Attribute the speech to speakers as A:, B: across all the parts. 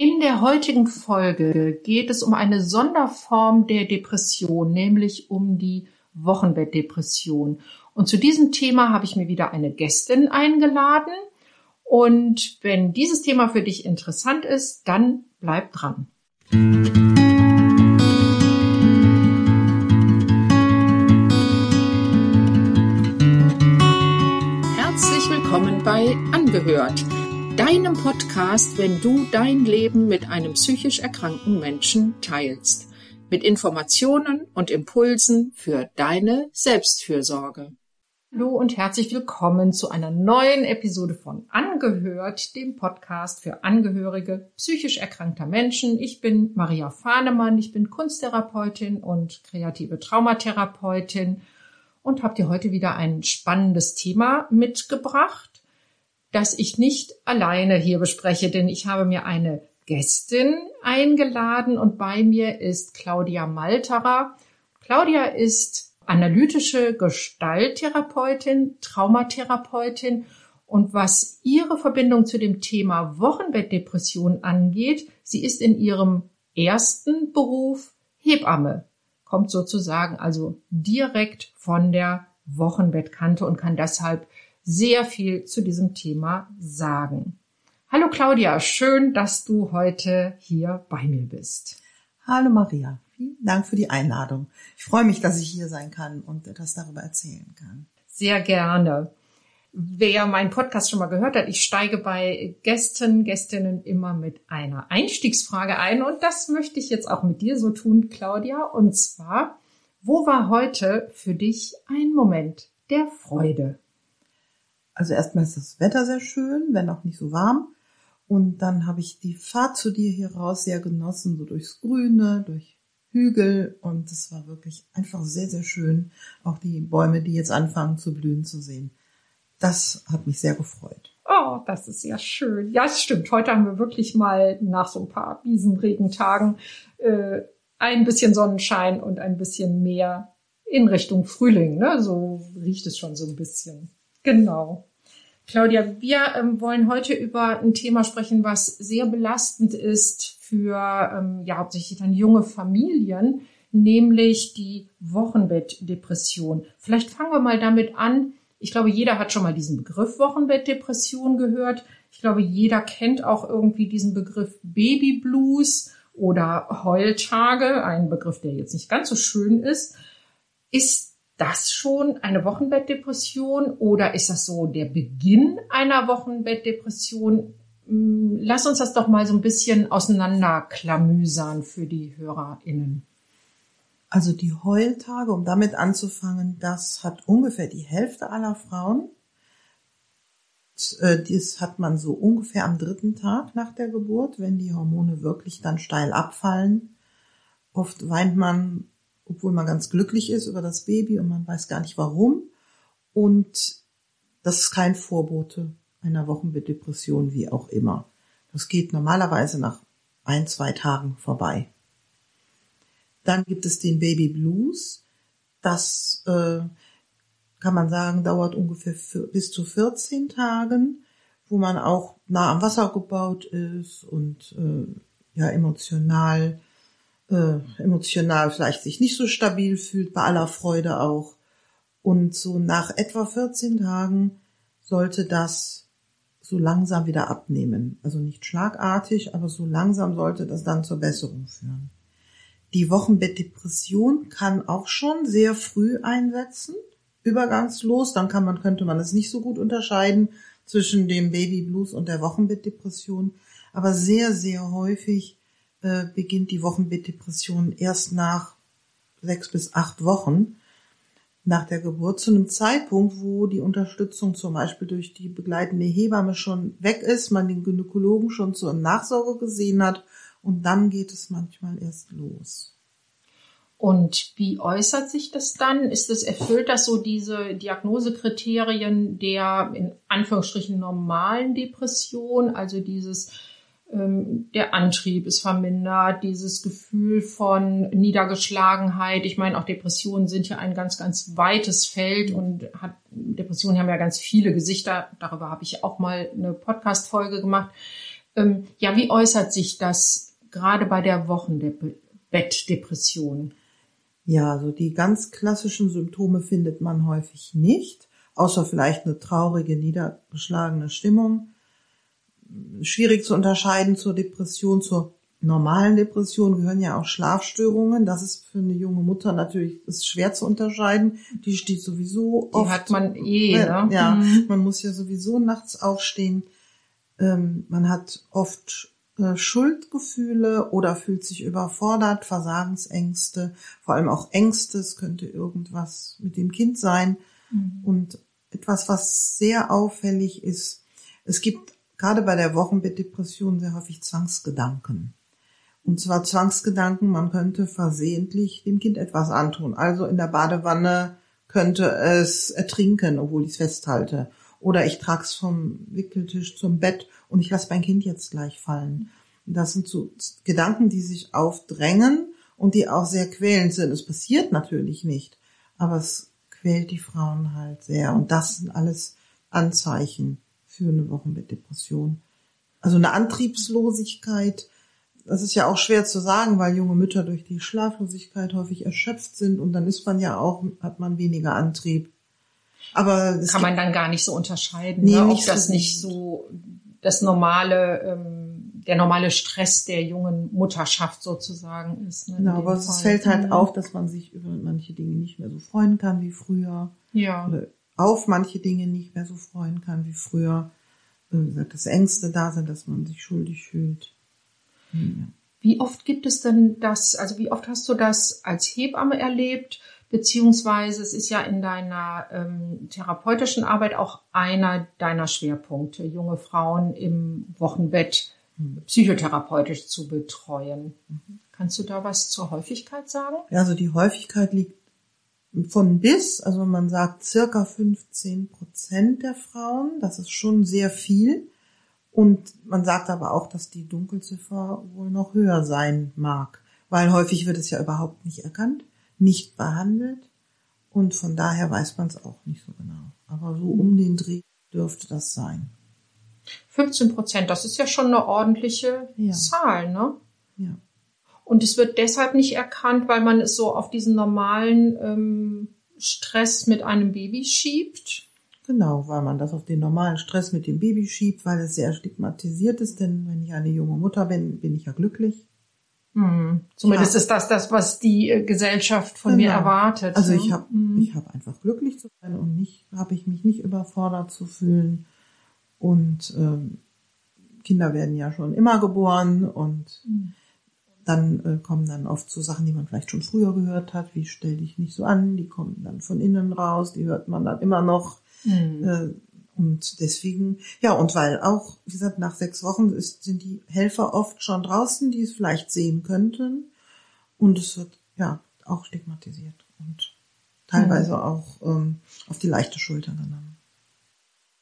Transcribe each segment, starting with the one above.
A: In der heutigen Folge geht es um eine Sonderform der Depression, nämlich um die Wochenbettdepression. Und zu diesem Thema habe ich mir wieder eine Gästin eingeladen. Und wenn dieses Thema für dich interessant ist, dann bleib dran. Herzlich willkommen bei Angehört deinem Podcast, wenn du dein Leben mit einem psychisch erkrankten Menschen teilst. Mit Informationen und Impulsen für deine Selbstfürsorge. Hallo und herzlich willkommen zu einer neuen Episode von Angehört, dem Podcast für Angehörige psychisch erkrankter Menschen. Ich bin Maria Fahnemann, ich bin Kunsttherapeutin und kreative Traumatherapeutin und habe dir heute wieder ein spannendes Thema mitgebracht das ich nicht alleine hier bespreche, denn ich habe mir eine Gästin eingeladen und bei mir ist Claudia Malterer. Claudia ist analytische Gestalttherapeutin, Traumatherapeutin und was ihre Verbindung zu dem Thema Wochenbettdepression angeht, sie ist in ihrem ersten Beruf Hebamme, kommt sozusagen also direkt von der Wochenbettkante und kann deshalb sehr viel zu diesem Thema sagen. Hallo Claudia, schön, dass du heute hier bei mir bist.
B: Hallo Maria, vielen Dank für die Einladung. Ich freue mich, dass ich hier sein kann und etwas darüber erzählen kann.
A: Sehr gerne. Wer meinen Podcast schon mal gehört hat, ich steige bei Gästen, Gästinnen immer mit einer Einstiegsfrage ein und das möchte ich jetzt auch mit dir so tun, Claudia. Und zwar, wo war heute für dich ein Moment der Freude?
B: Also erstmal ist das Wetter sehr schön, wenn auch nicht so warm. Und dann habe ich die Fahrt zu dir hier raus sehr genossen, so durchs Grüne, durch Hügel. Und es war wirklich einfach sehr, sehr schön, auch die Bäume, die jetzt anfangen zu blühen, zu sehen. Das hat mich sehr gefreut.
A: Oh, das ist ja schön. Ja, es stimmt. Heute haben wir wirklich mal nach so ein paar Wiesenregentagen äh, ein bisschen Sonnenschein und ein bisschen mehr in Richtung Frühling. Ne? So riecht es schon so ein bisschen. Genau. Claudia, wir ähm, wollen heute über ein Thema sprechen, was sehr belastend ist für ähm, ja hauptsächlich dann junge Familien, nämlich die Wochenbettdepression. Vielleicht fangen wir mal damit an. Ich glaube, jeder hat schon mal diesen Begriff Wochenbettdepression gehört. Ich glaube, jeder kennt auch irgendwie diesen Begriff Babyblues oder Heultage, ein Begriff, der jetzt nicht ganz so schön ist. Ist das schon eine Wochenbettdepression oder ist das so der Beginn einer Wochenbettdepression? Hm, lass uns das doch mal so ein bisschen auseinanderklamüsern für die HörerInnen.
B: Also die Heultage, um damit anzufangen, das hat ungefähr die Hälfte aller Frauen. Äh, das hat man so ungefähr am dritten Tag nach der Geburt, wenn die Hormone wirklich dann steil abfallen. Oft weint man obwohl man ganz glücklich ist über das Baby und man weiß gar nicht warum. Und das ist kein Vorbote einer Wochenbettdepression, wie auch immer. Das geht normalerweise nach ein, zwei Tagen vorbei. Dann gibt es den Baby Blues. Das äh, kann man sagen, dauert ungefähr bis zu 14 Tagen, wo man auch nah am Wasser gebaut ist und äh, ja emotional äh, emotional vielleicht sich nicht so stabil fühlt, bei aller Freude auch. Und so nach etwa 14 Tagen sollte das so langsam wieder abnehmen. Also nicht schlagartig, aber so langsam sollte das dann zur Besserung führen. Die Wochenbettdepression kann auch schon sehr früh einsetzen, übergangslos. Dann kann man, könnte man es nicht so gut unterscheiden zwischen dem Babyblues und der Wochenbettdepression. Aber sehr, sehr häufig äh, beginnt die Wochenbettdepression erst nach sechs bis acht Wochen nach der Geburt zu einem Zeitpunkt, wo die Unterstützung zum Beispiel durch die begleitende Hebamme schon weg ist, man den Gynäkologen schon zur Nachsorge gesehen hat und dann geht es manchmal erst los.
A: Und wie äußert sich das dann? Ist es erfüllt das so diese Diagnosekriterien der in Anführungsstrichen normalen Depression, also dieses der Antrieb ist vermindert, dieses Gefühl von Niedergeschlagenheit. Ich meine, auch Depressionen sind ja ein ganz, ganz weites Feld und hat, Depressionen haben ja ganz viele Gesichter. Darüber habe ich auch mal eine Podcast-Folge gemacht. Ähm, ja, wie äußert sich das gerade bei der Wochenbettdepression?
B: Ja, also die ganz klassischen Symptome findet man häufig nicht, außer vielleicht eine traurige, niedergeschlagene Stimmung. Schwierig zu unterscheiden zur Depression, zur normalen Depression gehören ja auch Schlafstörungen. Das ist für eine junge Mutter natürlich ist schwer zu unterscheiden. Die steht sowieso
A: Die
B: oft.
A: hat man eh,
B: äh,
A: ne?
B: Ja,
A: Mhm.
B: man muss ja sowieso nachts aufstehen. Ähm, man hat oft äh, Schuldgefühle oder fühlt sich überfordert, Versagensängste, vor allem auch Ängste. Es könnte irgendwas mit dem Kind sein.
A: Mhm.
B: Und etwas, was sehr auffällig ist, es gibt gerade bei der Wochenbettdepression sehr häufig Zwangsgedanken. Und zwar Zwangsgedanken, man könnte versehentlich dem Kind etwas antun. Also in der Badewanne könnte es ertrinken, obwohl ich es festhalte. Oder ich trage es vom Wickeltisch zum Bett und ich lasse mein Kind jetzt gleich fallen. Das sind so Gedanken, die sich aufdrängen und die auch sehr quälend sind. Es passiert natürlich nicht, aber es quält die Frauen halt sehr. Und das sind alles Anzeichen für eine Wochenbettdepression. Also eine Antriebslosigkeit, das ist ja auch schwer zu sagen, weil junge Mütter durch die Schlaflosigkeit häufig erschöpft sind und dann ist man ja auch, hat man weniger Antrieb. Aber es
A: Kann man dann gar nicht so unterscheiden,
B: Nee,
A: ne? ob
B: nicht so
A: das nicht so das normale, ähm, der normale Stress der jungen Mutterschaft sozusagen ist. Ne,
B: Genau, aber es
A: Fall.
B: fällt halt
A: Mhm.
B: auf, dass man sich über manche Dinge nicht mehr so freuen kann wie früher.
A: Ja.
B: Oder auf manche Dinge nicht mehr so freuen kann wie früher. Gesagt, dass Ängste da sind, dass man sich schuldig fühlt. Hm,
A: Wie oft gibt es denn das, also wie oft hast du das als Hebamme erlebt? Beziehungsweise es ist ja in deiner ähm, therapeutischen Arbeit auch einer deiner Schwerpunkte, junge Frauen im Wochenbett psychotherapeutisch zu betreuen. Kannst du da was zur Häufigkeit sagen?
B: Ja, also die Häufigkeit liegt von bis, also man sagt circa 15 Prozent der Frauen, das ist schon sehr viel. Und man sagt aber auch, dass die Dunkelziffer wohl noch höher sein mag, weil häufig wird es ja überhaupt nicht erkannt, nicht behandelt und von daher weiß man es auch nicht so genau. Aber so um den Dreh dürfte das sein.
A: 15 Prozent, das ist ja schon eine ordentliche
B: Ja.
A: Zahl, ne?
B: Ja.
A: Und es wird deshalb nicht erkannt, weil man es so auf diesen normalen ähm, Stress mit einem Baby schiebt.
B: Genau, weil man das auf den normalen Stress mit dem Baby schiebt, weil es sehr stigmatisiert ist, denn wenn ich eine junge Mutter bin, bin ich ja glücklich.
A: Hm. Zumindest
B: Ja.
A: ist das das, was die äh, Gesellschaft von mir
B: Genau.
A: erwartet.
B: Also
A: ne?
B: ich habe
A: Hm.
B: ich habe einfach glücklich zu sein und nicht habe ich mich nicht überfordert zu fühlen und ähm, Kinder werden ja schon immer geboren und
A: Hm.
B: Dann äh, kommen dann oft so Sachen, die man vielleicht schon früher gehört hat, wie stell dich nicht so an, die kommen dann von innen raus, die hört man dann immer noch
A: Hm.
B: äh, und deswegen, ja, und weil auch, wie gesagt, nach sechs Wochen ist, sind die Helfer oft schon draußen, die es vielleicht sehen könnten. Und es wird ja auch stigmatisiert und teilweise auch ähm, auf die leichte Schulter genommen.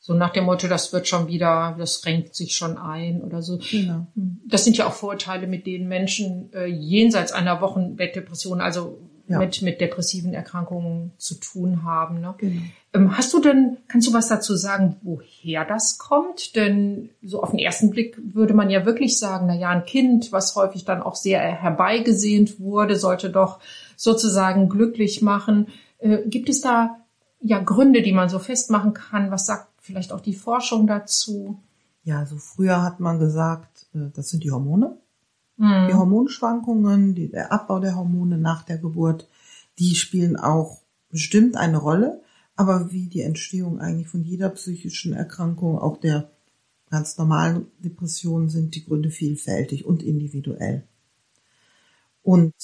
A: So nach dem Motto, das wird schon wieder, das renkt sich schon ein oder so.
B: Genau.
A: Das sind ja auch Vorurteile, mit denen Menschen äh, jenseits einer Wochenbettdepression, also
B: Ja.
A: mit, mit depressiven Erkrankungen zu tun haben. Ne?
B: Genau.
A: Ähm, hast du denn, kannst du was dazu sagen, woher das kommt? Denn so auf den ersten Blick würde man ja wirklich sagen, na ja, ein Kind, was häufig dann auch sehr herbeigesehnt wurde, sollte doch sozusagen glücklich machen. Äh, gibt es da ja Gründe, die man so festmachen kann? Was sagt vielleicht auch die Forschung dazu?
B: Ja, also früher hat man gesagt, äh, das sind die Hormone. Die
A: Hm.
B: Hormonschwankungen, die, der Abbau der Hormone nach der Geburt, die spielen auch bestimmt eine Rolle. Aber wie die Entstehung eigentlich von jeder psychischen Erkrankung, auch der ganz normalen Depression, sind die Gründe vielfältig und individuell. Und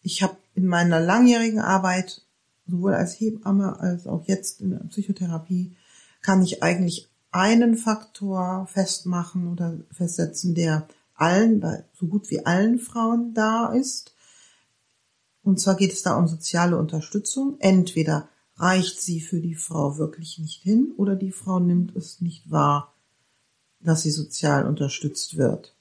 B: ich habe in meiner langjährigen Arbeit, sowohl als Hebamme als auch jetzt in der Psychotherapie, kann ich eigentlich einen Faktor festmachen oder festsetzen, der allen, bei so gut wie allen Frauen da ist. Und zwar geht es da um soziale Unterstützung. Entweder reicht sie für die Frau wirklich nicht hin oder die Frau nimmt es nicht wahr, dass sie sozial unterstützt wird.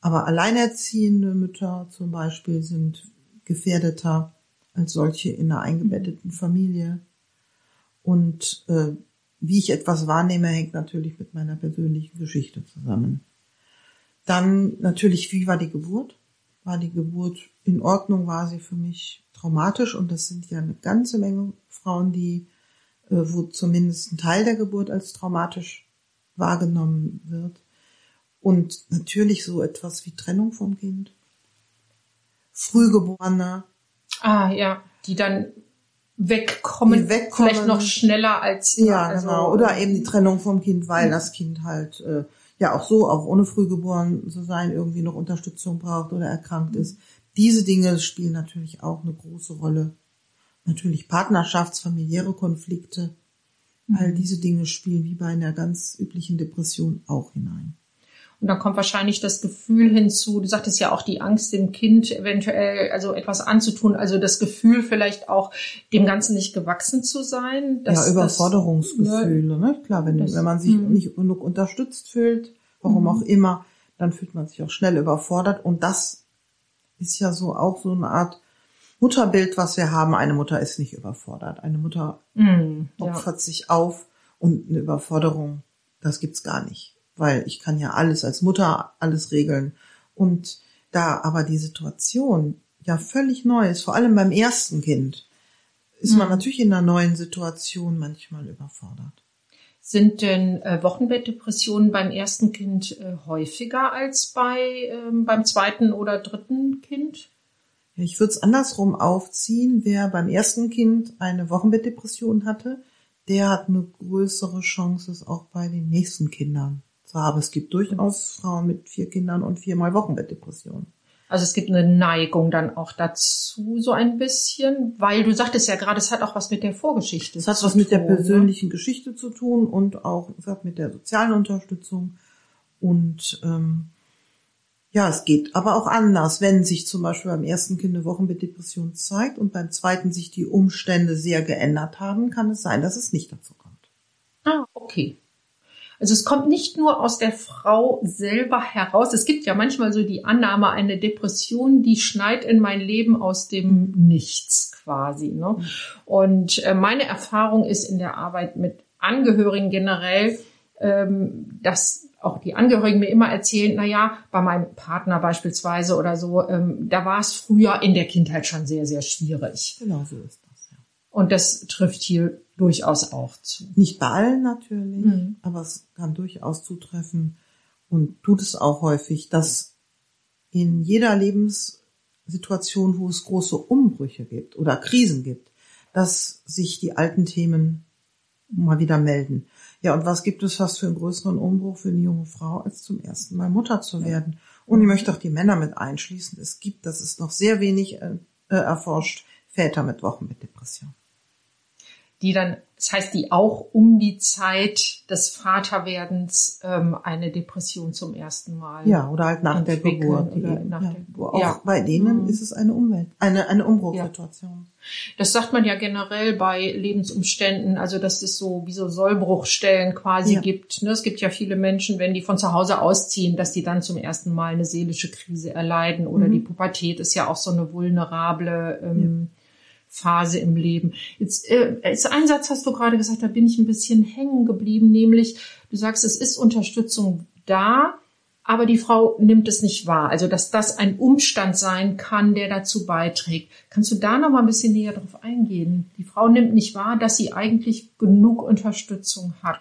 B: Aber alleinerziehende Mütter zum Beispiel sind gefährdeter als solche in einer eingebetteten Familie. Und äh, wie ich etwas wahrnehme, hängt natürlich mit meiner persönlichen Geschichte zusammen. Dann natürlich, wie war die Geburt? War die Geburt in Ordnung? War sie für mich traumatisch? Und das sind ja eine ganze Menge Frauen, die, äh, wo zumindest ein Teil der Geburt als traumatisch wahrgenommen wird. Und natürlich so etwas wie Trennung vom Kind. Frühgeborene.
A: Ah, ja, die dann wegkommen,
B: wegkommen.
A: vielleicht noch schneller als
B: Ja,
A: also,
B: genau. Oder eben die Trennung vom Kind, weil das Kind halt äh, ja auch so, auch ohne frühgeboren zu sein, irgendwie noch Unterstützung braucht oder erkrankt ist. Diese Dinge spielen natürlich auch eine große Rolle. Natürlich Partnerschafts-, familiäre Konflikte. All diese Dinge spielen wie bei einer ganz üblichen Depression auch hinein.
A: Und dann kommt wahrscheinlich das Gefühl hinzu, du sagtest ja auch die Angst, dem Kind eventuell also etwas anzutun, also das Gefühl vielleicht auch dem Ganzen nicht gewachsen zu sein.
B: ja, Überforderungsgefühle, ne? Klar, wenn,
A: Das-
B: wenn man sich
A: Mhm.
B: nicht genug unterstützt fühlt, warum auch immer, dann fühlt man sich auch schnell überfordert. Und das ist ja so auch so eine Art Mutterbild, was wir haben. Eine Mutter ist nicht überfordert. Eine Mutter
A: ja.
B: opfert sich auf und eine Überforderung, das gibt's gar nicht. Weil ich kann ja alles als Mutter alles regeln. Und da aber die Situation ja völlig neu ist, vor allem beim ersten Kind, ist man natürlich in einer neuen Situation manchmal überfordert.
A: Sind denn äh, Wochenbettdepressionen beim ersten Kind äh, häufiger als bei ähm, beim zweiten oder dritten Kind?
B: Ich würde es andersrum aufziehen. Wer beim ersten Kind eine Wochenbettdepression hatte, der hat eine größere Chance, es auch bei den nächsten Kindern zu haben. Es gibt durchaus Frauen mit vier Kindern und viermal Wochenbettdepression.
A: Also es gibt eine Neigung dann auch dazu so ein bisschen, weil du sagtest ja gerade, es hat auch was mit der Vorgeschichte.
B: Das hat
A: zu
B: was mit der
A: tun, ne?
B: persönlichen Geschichte zu tun und auch es hat mit der sozialen Unterstützung. Und ähm, ja, es geht aber auch anders. Wenn sich zum Beispiel beim ersten Kind eine Wochenbettdepression zeigt und beim zweiten sich die Umstände sehr geändert haben, kann es sein, dass es nicht dazu kommt.
A: Ah, okay. Also es kommt nicht nur aus der Frau selber heraus. Es gibt ja manchmal so die Annahme, eine Depression, die schneit in mein Leben aus dem Nichts quasi. Ne? Und äh, meine Erfahrung ist in der Arbeit mit Angehörigen generell, ähm, dass auch die Angehörigen mir immer erzählen, na ja, bei meinem Partner beispielsweise oder so, ähm, da war es früher in der Kindheit schon sehr, sehr schwierig.
B: Genau so ist das. Ja.
A: Und das trifft hier durchaus auch zu.
B: Nicht bei allen natürlich,
A: Mhm.
B: aber es kann durchaus zutreffen und tut es auch häufig, dass in jeder Lebenssituation, wo es große Umbrüche gibt oder Krisen gibt, dass sich die alten Themen mal wieder melden. Ja, und was gibt es fast für einen größeren Umbruch für eine junge Frau, als zum ersten Mal Mutter zu werden? Und ich möchte auch die Männer mit einschließen. Es gibt, das ist noch sehr wenig äh, äh, erforscht, Väter mit Wochen mit Depression.
A: Die dann, das heißt, die auch um die Zeit des Vaterwerdens ähm, eine Depression zum ersten Mal.
B: Ja, oder halt nach der Geburt.
A: oder nach
B: ja.
A: der-
B: Wo auch
A: ja.
B: bei denen
A: Mhm.
B: ist es eine Umwelt, eine, eine Umbruchssituation.
A: Das sagt man ja generell bei Lebensumständen, also dass es so wie so Sollbruchstellen quasi
B: Ja.
A: gibt. Ne? Es gibt ja viele Menschen, wenn die von zu Hause ausziehen, dass die dann zum ersten Mal eine seelische Krise erleiden oder
B: Mhm.
A: die Pubertät ist ja auch so eine vulnerable ähm, Phase im Leben. Jetzt äh, als ein Satz hast du gerade gesagt, da bin ich ein bisschen hängen geblieben, nämlich du sagst, es ist Unterstützung da, aber die Frau nimmt es nicht wahr. Also dass das ein Umstand sein kann, der dazu beiträgt. Kannst du da noch mal ein bisschen näher drauf eingehen? Die Frau nimmt nicht wahr, dass sie eigentlich genug Unterstützung hat.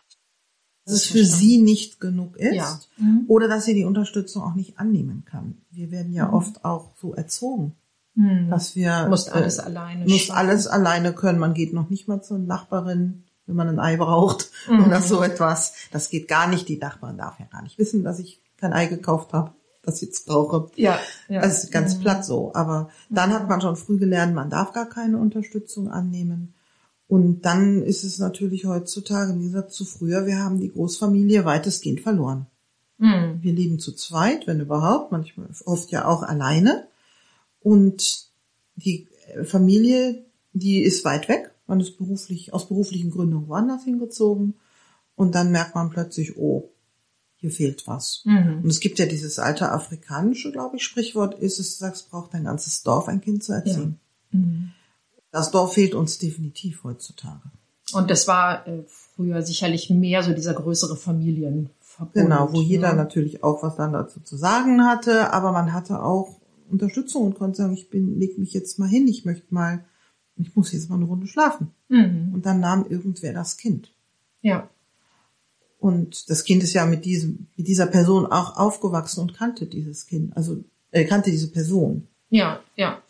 B: Dass es für sie nicht genug ist.
A: Ja. Mhm.
B: Oder dass sie die Unterstützung auch nicht annehmen kann. Wir werden ja
A: Mhm.
B: oft auch so erzogen,
A: Hm.
B: dass wir
A: Du musst alles
B: äh,
A: alleine
B: muss
A: schaffen.
B: alles alleine können. Man geht noch nicht mal zur Nachbarin, wenn man ein Ei braucht
A: Mhm.
B: oder so etwas. Das geht gar nicht. Die Nachbarin darf ja gar nicht wissen, dass ich kein Ei gekauft habe, das ich jetzt brauche.
A: Ja, ja.
B: Das ist ganz
A: Mhm.
B: platt so. Aber dann hat man schon früh gelernt, man darf gar keine Unterstützung annehmen. Und dann ist es natürlich heutzutage, wie gesagt, zu früher, wir haben die Großfamilie weitestgehend verloren.
A: Hm.
B: Wir leben zu zweit, wenn überhaupt, manchmal oft ja auch alleine. Und die äh, Familie, die ist weit weg. Man ist beruflich, aus beruflichen Gründen woanders hingezogen. Und dann merkt man plötzlich, oh, hier fehlt was.
A: Mhm.
B: Und es gibt ja dieses alte afrikanische, glaube ich, Sprichwort, ist es, sagst, braucht ein ganzes Dorf, ein Kind zu erziehen.
A: Mhm.
B: Das Dorf fehlt uns definitiv heutzutage.
A: Und das war äh, früher sicherlich mehr so dieser größere
B: Verbund. Genau, wo jeder natürlich auch was dann dazu zu sagen hatte, aber man hatte auch Unterstützung und konnte sagen, ich bin, leg mich jetzt mal hin, ich möchte mal, ich muss jetzt mal eine Runde schlafen. Mhm. Und dann nahm irgendwer das Kind.
A: Ja.
B: Und das Kind ist ja mit diesem, mit dieser Person auch aufgewachsen und kannte dieses Kind, also er kannte diese Person.
A: Ja, ja.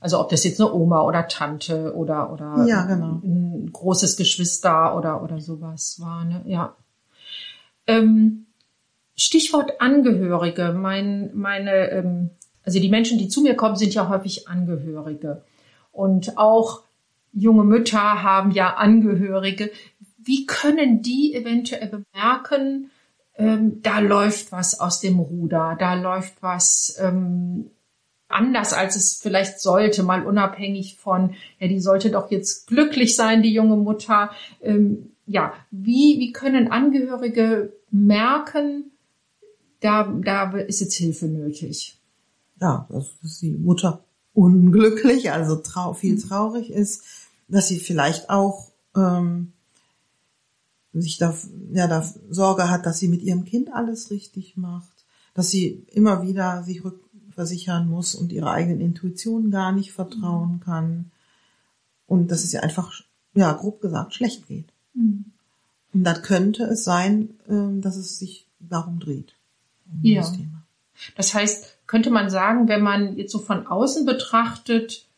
A: Also ob das jetzt eine Oma oder Tante oder oder
B: ja, genau.
A: ein großes Geschwister oder oder sowas war, ne? Ja. Ähm, Stichwort Angehörige. Mein, meine, ähm, also die Menschen, die zu mir kommen, sind ja häufig Angehörige. Und auch junge Mütter haben ja Angehörige. Wie können die eventuell bemerken, ähm, da läuft was aus dem Ruder, da läuft was ähm, anders, als es vielleicht sollte, mal unabhängig von, ja, die sollte doch jetzt glücklich sein, die junge Mutter. Ähm, ja, wie, wie können Angehörige merken, da, da ist jetzt Hilfe nötig?
B: Ja, also, dass die Mutter unglücklich, also trau viel mhm. traurig ist, dass sie vielleicht auch ähm, sich da, ja, da Sorge hat, dass sie mit ihrem Kind alles richtig macht, dass sie immer wieder sich rückversichern muss und ihrer eigenen Intuition gar nicht vertrauen kann und dass es ihr einfach, ja, grob gesagt, schlecht geht. Mhm. Und dann könnte es sein, ähm, dass es sich darum dreht.
A: Um ja. Das, Thema. das heißt, könnte man sagen, wenn man jetzt so von außen betrachtet,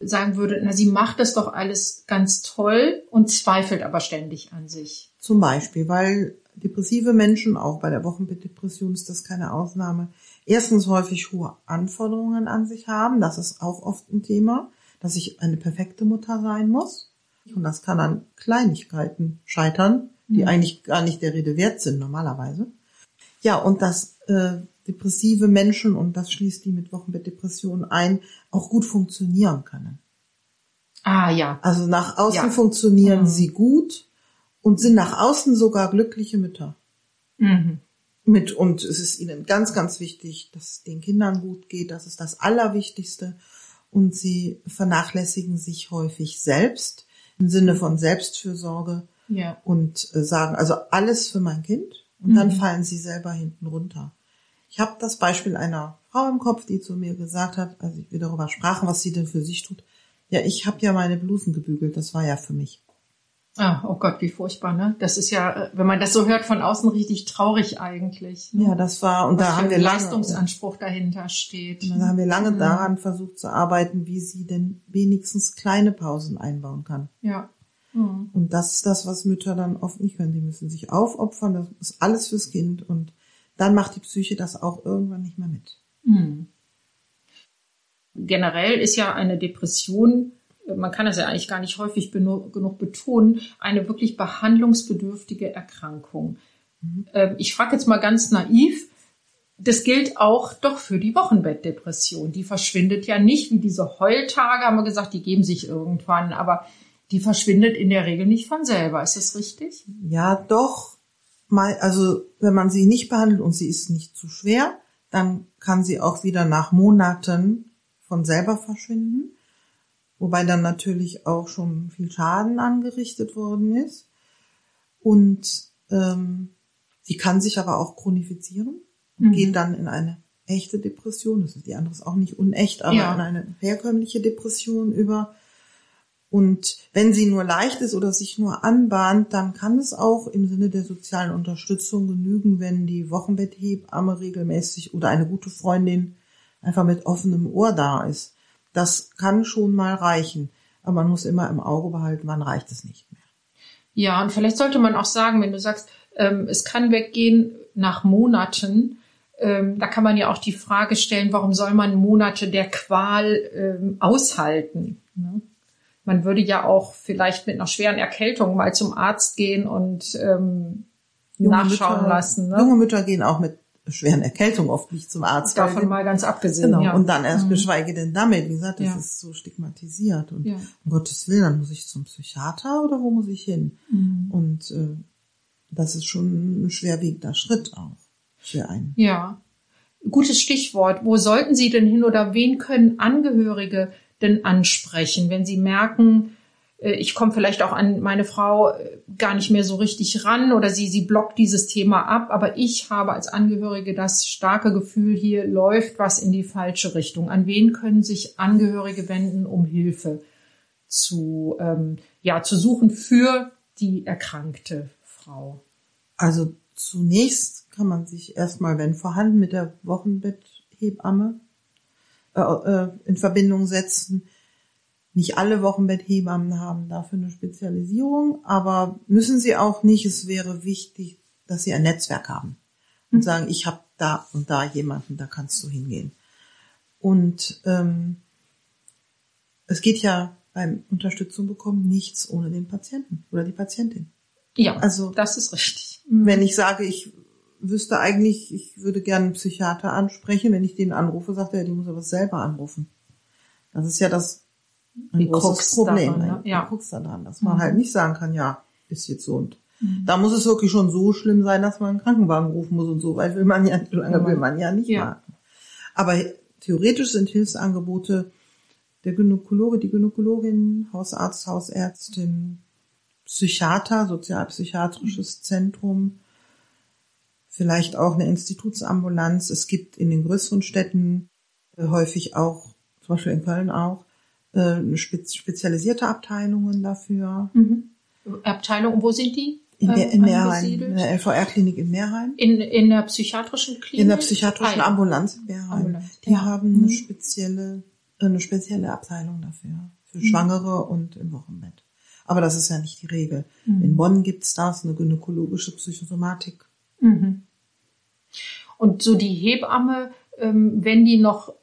A: sagen würde, na, sie macht das doch alles ganz toll und zweifelt aber ständig an sich.
B: Zum Beispiel, weil depressive Menschen, auch bei der Wochenbettdepression ist das keine Ausnahme, erstens häufig hohe Anforderungen an sich haben. Das ist auch oft ein Thema, dass ich eine perfekte Mutter sein muss. Und das kann an Kleinigkeiten scheitern, die mhm. eigentlich gar nicht der Rede wert sind normalerweise. Ja, und dass äh, depressive Menschen, und das schließt die mit Wochenbettdepression ein, auch gut funktionieren können.
A: Ah ja.
B: Also nach außen ja. funktionieren mhm. sie gut und sind nach außen sogar glückliche Mütter. Mhm. Mit, und es ist ihnen ganz, ganz wichtig, dass es den Kindern gut geht. Das ist das Allerwichtigste. Und sie vernachlässigen sich häufig selbst im Sinne von Selbstfürsorge
A: ja.
B: und äh, sagen, also alles für mein Kind. Und mhm. dann fallen sie selber hinten runter. Ich habe das Beispiel einer Frau im Kopf, die zu mir gesagt hat, als wir darüber sprachen, was sie denn für sich tut. Ja, ich habe ja meine Blusen gebügelt, das war ja für mich.
A: Ah, oh Gott, wie furchtbar, ne? Das ist ja, äh, wenn man das so hört von außen, richtig traurig eigentlich.
B: Ne? Ja, das war, und Was da haben wir
A: lange, Leistungsanspruch dahinter steht.
B: Und da haben wir lange mhm. daran versucht zu arbeiten, wie sie denn wenigstens kleine Pausen einbauen kann.
A: Ja.
B: Mhm. Und das ist das, was Mütter dann oft nicht können. Die müssen sich aufopfern, das ist alles fürs Kind und dann macht die Psyche das auch irgendwann nicht mehr mit. Mhm.
A: Generell ist ja eine Depression man kann das ja eigentlich gar nicht häufig genug betonen, eine wirklich behandlungsbedürftige Erkrankung. Mhm. Ähm, ich frage jetzt mal ganz naiv, das gilt auch doch für die Wochenbettdepression. Die verschwindet ja nicht wie diese Heultage, haben wir gesagt, die geben sich irgendwann, aber die verschwindet in der Regel nicht von selber. Ist das richtig?
B: Ja, doch. Also wenn man sie nicht behandelt und sie ist nicht zu schwer, dann kann sie auch wieder nach Monaten von selber verschwinden wobei dann natürlich auch schon viel Schaden angerichtet worden ist. Und ähm, sie kann sich aber auch chronifizieren und mhm. geht dann in eine echte Depression. Das ist die andere ist auch nicht unecht, aber ja. in eine herkömmliche Depression über. Und wenn sie nur leicht ist oder sich nur anbahnt, dann kann es auch im Sinne der sozialen Unterstützung genügen, wenn die Wochenbetthebamme regelmäßig oder eine gute Freundin einfach mit offenem Ohr da ist. Das kann schon mal reichen. Aber man muss immer im Auge behalten, wann reicht es nicht mehr.
A: Ja, und vielleicht sollte man auch sagen, wenn du sagst, ähm, es kann weggehen nach Monaten, ähm, da kann man ja auch die Frage stellen, warum soll man Monate der Qual ähm, aushalten? Ne? Man würde ja auch vielleicht mit einer schweren Erkältung mal zum Arzt gehen und ähm, nachschauen
B: Mütter,
A: lassen.
B: Ne? Junge Mütter gehen auch mit schweren Erkältung oft nicht zum Arzt.
A: Davon mal ganz abgesehen.
B: Genau.
A: Ja.
B: Und dann erst mhm. geschweige denn damit. Wie gesagt, das ja. ist so stigmatisiert. Und ja. um Gottes Willen, dann muss ich zum Psychiater oder wo muss ich hin? Mhm. Und äh, das ist schon ein schwerwiegender Schritt auch für einen.
A: Ja. Gutes Stichwort. Wo sollten Sie denn hin oder wen können Angehörige denn ansprechen, wenn Sie merken, äh, ich komme vielleicht auch an meine Frau äh, gar nicht mehr so richtig ran oder sie, sie blockt dieses Thema ab. Aber ich habe als Angehörige das starke Gefühl, hier läuft was in die falsche Richtung. An wen können sich Angehörige wenden, um Hilfe zu, ähm, ja, zu suchen für die erkrankte Frau?
B: Also zunächst kann man sich erstmal, wenn vorhanden, mit der Wochenbetthebamme äh, in Verbindung setzen nicht alle Wochenbetthebammen haben dafür eine Spezialisierung, aber müssen sie auch nicht. Es wäre wichtig, dass sie ein Netzwerk haben und mhm. sagen, ich habe da und da jemanden, da kannst du hingehen. Und ähm, es geht ja beim Unterstützung bekommen nichts ohne den Patienten oder die Patientin.
A: Ja, also das ist richtig.
B: Wenn ich sage, ich wüsste eigentlich, ich würde gerne einen Psychiater ansprechen, wenn ich den anrufe, sagt er, die muss aber selber anrufen. Das ist ja das ein großes Problem. Daran, ne? Ja. Krux daran, dass man mhm. halt nicht sagen kann, ja, ist jetzt so und mhm. da muss es wirklich schon so schlimm sein, dass man einen Krankenwagen rufen muss und so, weil will man ja, lange will man ja nicht ja. warten. Aber theoretisch sind Hilfsangebote der Gynäkologe, die Gynäkologin, Hausarzt, Hausärztin, Psychiater, sozialpsychiatrisches Zentrum, vielleicht auch eine Institutsambulanz. Es gibt in den größeren Städten äh, häufig auch, zum Beispiel in Köln auch, äh, spezialisierte Abteilungen dafür.
A: Mhm. Abteilung, wo sind die?
B: In, der, in Meerheim, in der LVR-Klinik in Meerheim.
A: In, in der psychiatrischen Klinik?
B: In der psychiatrischen ah, Ambulanz in Meerheim. Ambulanz, die ja. haben eine mhm. spezielle, eine spezielle Abteilung dafür. Für mhm. Schwangere und im Wochenbett. Aber das ist ja nicht die Regel. Mhm. In Bonn gibt's das, eine gynäkologische Psychosomatik. Mhm.
A: Und so die Hebamme, ähm, wenn die noch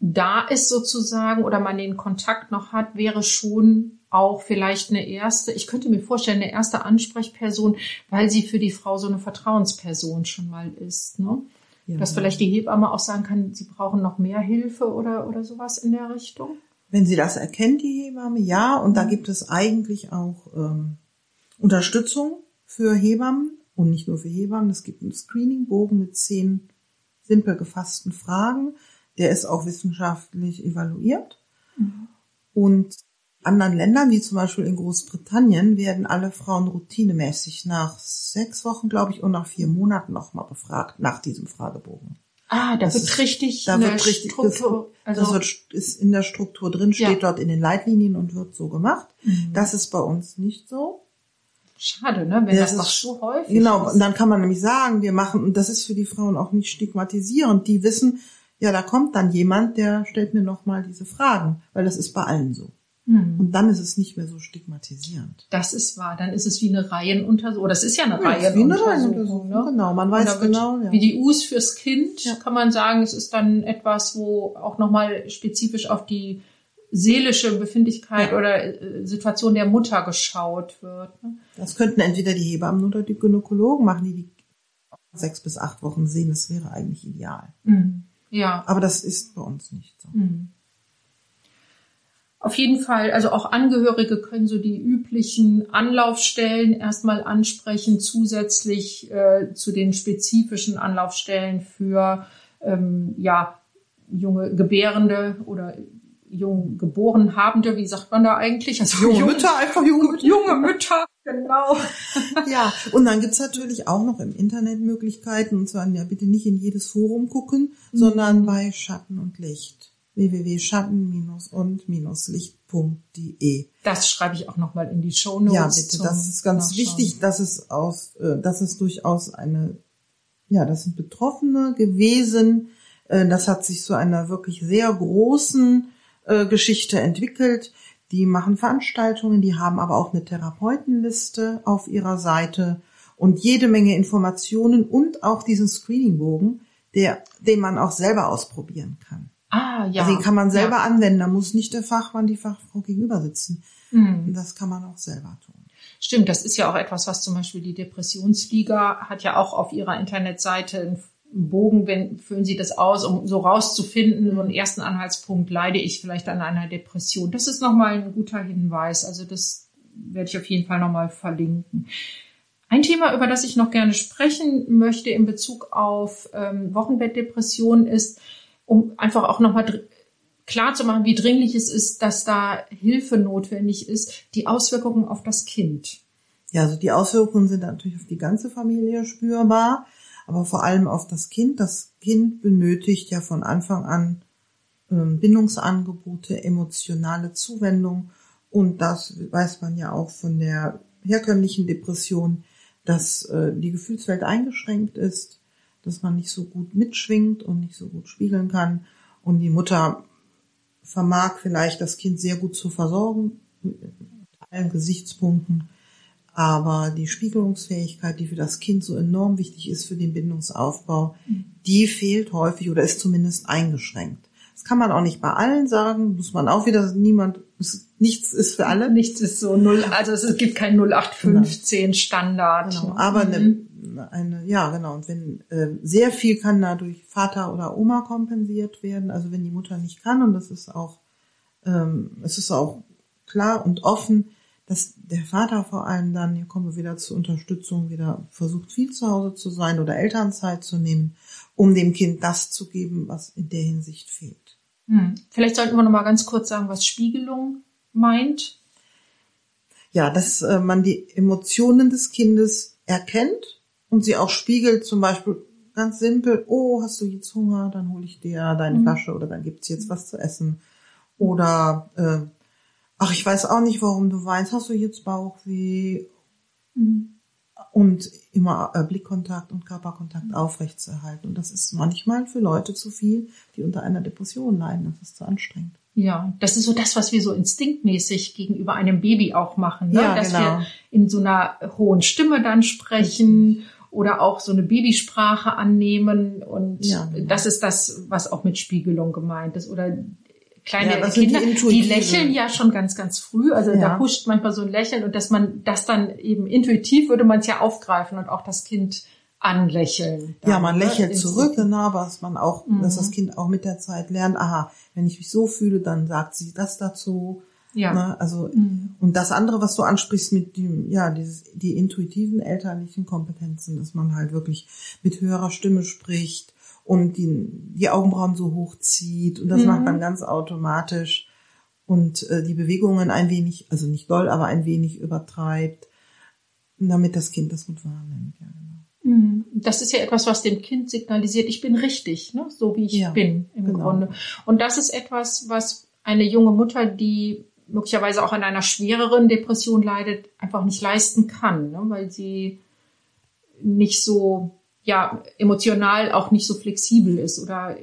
A: da ist sozusagen oder man den Kontakt noch hat, wäre schon auch vielleicht eine erste, ich könnte mir vorstellen, eine erste Ansprechperson, weil sie für die Frau so eine Vertrauensperson schon mal ist. Ne? Ja. Dass vielleicht die Hebamme auch sagen kann, sie brauchen noch mehr Hilfe oder, oder sowas in der Richtung.
B: Wenn sie das erkennt, die Hebamme, ja. Und da gibt es eigentlich auch ähm, Unterstützung für Hebammen und nicht nur für Hebammen. Es gibt einen Screeningbogen mit zehn simpel gefassten Fragen der ist auch wissenschaftlich evaluiert. Mhm. Und anderen Ländern, wie zum Beispiel in Großbritannien, werden alle Frauen routinemäßig nach sechs Wochen, glaube ich, und nach vier Monaten nochmal befragt nach diesem Fragebogen.
A: Ah, da wird ist, richtig
B: da wird richtig, Struktur, das, also, das wird, ist in der Struktur drin, steht ja. dort in den Leitlinien und wird so gemacht. Mhm. Das ist bei uns nicht so.
A: Schade, ne? Wenn das, das doch so häufig
B: Genau, ist. und dann kann man nämlich sagen, wir machen, und das ist für die Frauen auch nicht stigmatisierend, die wissen, ja, da kommt dann jemand, der stellt mir nochmal diese Fragen, weil das ist bei allen so. Hm. Und dann ist es nicht mehr so stigmatisierend.
A: Das ist wahr. Dann ist es wie eine Reihenuntersuchung. Oder das ist ja eine ja, Reihenuntersuchung. Wie eine Reihenuntersuchung ne?
B: Genau, man weiß genau.
A: Ja. Wie die U's fürs Kind ja. kann man sagen, es ist dann etwas, wo auch nochmal spezifisch auf die seelische Befindlichkeit ja. oder äh, Situation der Mutter geschaut wird. Ne?
B: Das könnten entweder die Hebammen oder die Gynäkologen machen, die die sechs bis acht Wochen sehen. Das wäre eigentlich ideal. Mhm.
A: Ja.
B: Aber das ist bei uns nicht so. Mhm.
A: Auf jeden Fall, also auch Angehörige können so die üblichen Anlaufstellen erstmal ansprechen, zusätzlich äh, zu den spezifischen Anlaufstellen für ähm, ja, junge Gebärende oder jung geboren Habende, wie sagt man da eigentlich?
B: Also junge, Mütter, einfach junge Mütter.
A: Junge Mütter, genau.
B: ja, und dann gibt's natürlich auch noch im Internet Möglichkeiten, und zwar ja bitte nicht in jedes Forum gucken, mhm. sondern bei Schatten und Licht www.schatten-und-licht.de.
A: Das schreibe ich auch nochmal in die Show Notes.
B: Ja, bitte. Das ist ganz wichtig, dass es aus, äh, dass es durchaus eine, ja, das sind Betroffene gewesen. Äh, das hat sich zu einer wirklich sehr großen Geschichte entwickelt. Die machen Veranstaltungen, die haben aber auch eine Therapeutenliste auf ihrer Seite und jede Menge Informationen und auch diesen Screeningbogen, der, den man auch selber ausprobieren kann.
A: Ah, ja.
B: Also den kann man selber ja. anwenden. Da muss nicht der Fachmann, die Fachfrau gegenüber sitzen. Mhm. Das kann man auch selber tun.
A: Stimmt, das ist ja auch etwas, was zum Beispiel die Depressionsliga hat ja auch auf ihrer Internetseite Bogen, wenn, füllen Sie das aus, um so rauszufinden, so einen ersten Anhaltspunkt, leide ich vielleicht an einer Depression. Das ist nochmal ein guter Hinweis. Also das werde ich auf jeden Fall nochmal verlinken. Ein Thema, über das ich noch gerne sprechen möchte in Bezug auf ähm, Wochenbettdepression ist, um einfach auch nochmal klar zu machen, wie dringlich es ist, dass da Hilfe notwendig ist, die Auswirkungen auf das Kind.
B: Ja, also die Auswirkungen sind natürlich auf die ganze Familie spürbar, aber vor allem auf das Kind. Das Kind benötigt ja von Anfang an ähm, Bindungsangebote, emotionale Zuwendung. Und das weiß man ja auch von der herkömmlichen Depression, dass äh, die Gefühlswelt eingeschränkt ist, dass man nicht so gut mitschwingt und nicht so gut spiegeln kann. Und die Mutter vermag vielleicht das Kind sehr gut zu versorgen, mit allen Gesichtspunkten, aber die Spiegelungsfähigkeit, die für das Kind so enorm wichtig ist für den Bindungsaufbau, die fehlt häufig oder ist zumindest eingeschränkt. Das kann man auch nicht bei allen sagen, muss man auch wieder, niemand, nichts ist für alle.
A: Nichts ist so null, also es gibt kein 0815 genau. Standard.
B: Genau, aber mhm. eine, eine, ja genau, und wenn äh, sehr viel kann da durch Vater oder Oma kompensiert werden, also wenn die Mutter nicht kann, und das ist auch, ähm, es ist auch klar und offen, dass der Vater vor allem dann, hier kommen wir wieder zur Unterstützung, wieder versucht viel zu Hause zu sein oder Elternzeit zu nehmen, um dem Kind das zu geben, was in der Hinsicht fehlt.
A: Hm. Vielleicht sollten wir noch mal ganz kurz sagen, was Spiegelung meint.
B: Ja, dass äh, man die Emotionen des Kindes erkennt und sie auch spiegelt, zum Beispiel ganz simpel, oh, hast du jetzt Hunger, dann hole ich dir deine mhm. Flasche oder dann gibt's jetzt was zu essen. Oder äh, ach, ich weiß auch nicht, warum du weinst, hast du jetzt Bauchweh? Mhm und immer äh, Blickkontakt und Körperkontakt aufrechtzuerhalten. Und das ist manchmal für Leute zu viel, die unter einer Depression leiden. Das ist zu anstrengend.
A: Ja, das ist so das, was wir so instinktmäßig gegenüber einem Baby auch machen, ne?
B: ja,
A: dass
B: genau.
A: wir in so einer hohen Stimme dann sprechen oder auch so eine Babysprache annehmen. Und
B: ja, genau.
A: das ist das, was auch mit Spiegelung gemeint ist. Oder kleine
B: Ja,
A: Kinder,
B: die
A: die, lächeln ja schon ganz, ganz früh. Also
B: Ja.
A: da huscht manchmal so ein Lächeln und dass man das dann eben intuitiv würde man es ja aufgreifen und auch das Kind anlächeln.
B: Ja, man
A: ne?
B: lächelt zurück, genau, was man auch,
A: Mhm.
B: dass das Kind auch mit der Zeit lernt, aha, wenn ich mich so fühle, dann sagt sie das dazu.
A: Ja.
B: Ne? Also,
A: Mhm.
B: und das andere, was du ansprichst mit dem, ja, dieses, die intuitiven elterlichen Kompetenzen, dass man halt wirklich mit höherer Stimme spricht und die, die Augenbrauen so hochzieht und das
A: Mhm.
B: macht man ganz automatisch und äh, die Bewegungen ein wenig, also nicht doll, aber ein wenig übertreibt, damit das Kind das gut wahrnimmt. Ja, genau.
A: Mhm. Das ist ja etwas, was dem Kind signalisiert, ich bin richtig, ne? so wie ich
B: Ja,
A: bin im
B: genau.
A: Grunde. Und das ist etwas, was eine junge Mutter, die möglicherweise auch an einer schwereren Depression leidet, einfach nicht leisten kann, ne? weil sie nicht so, ja, emotional auch nicht so flexibel ist oder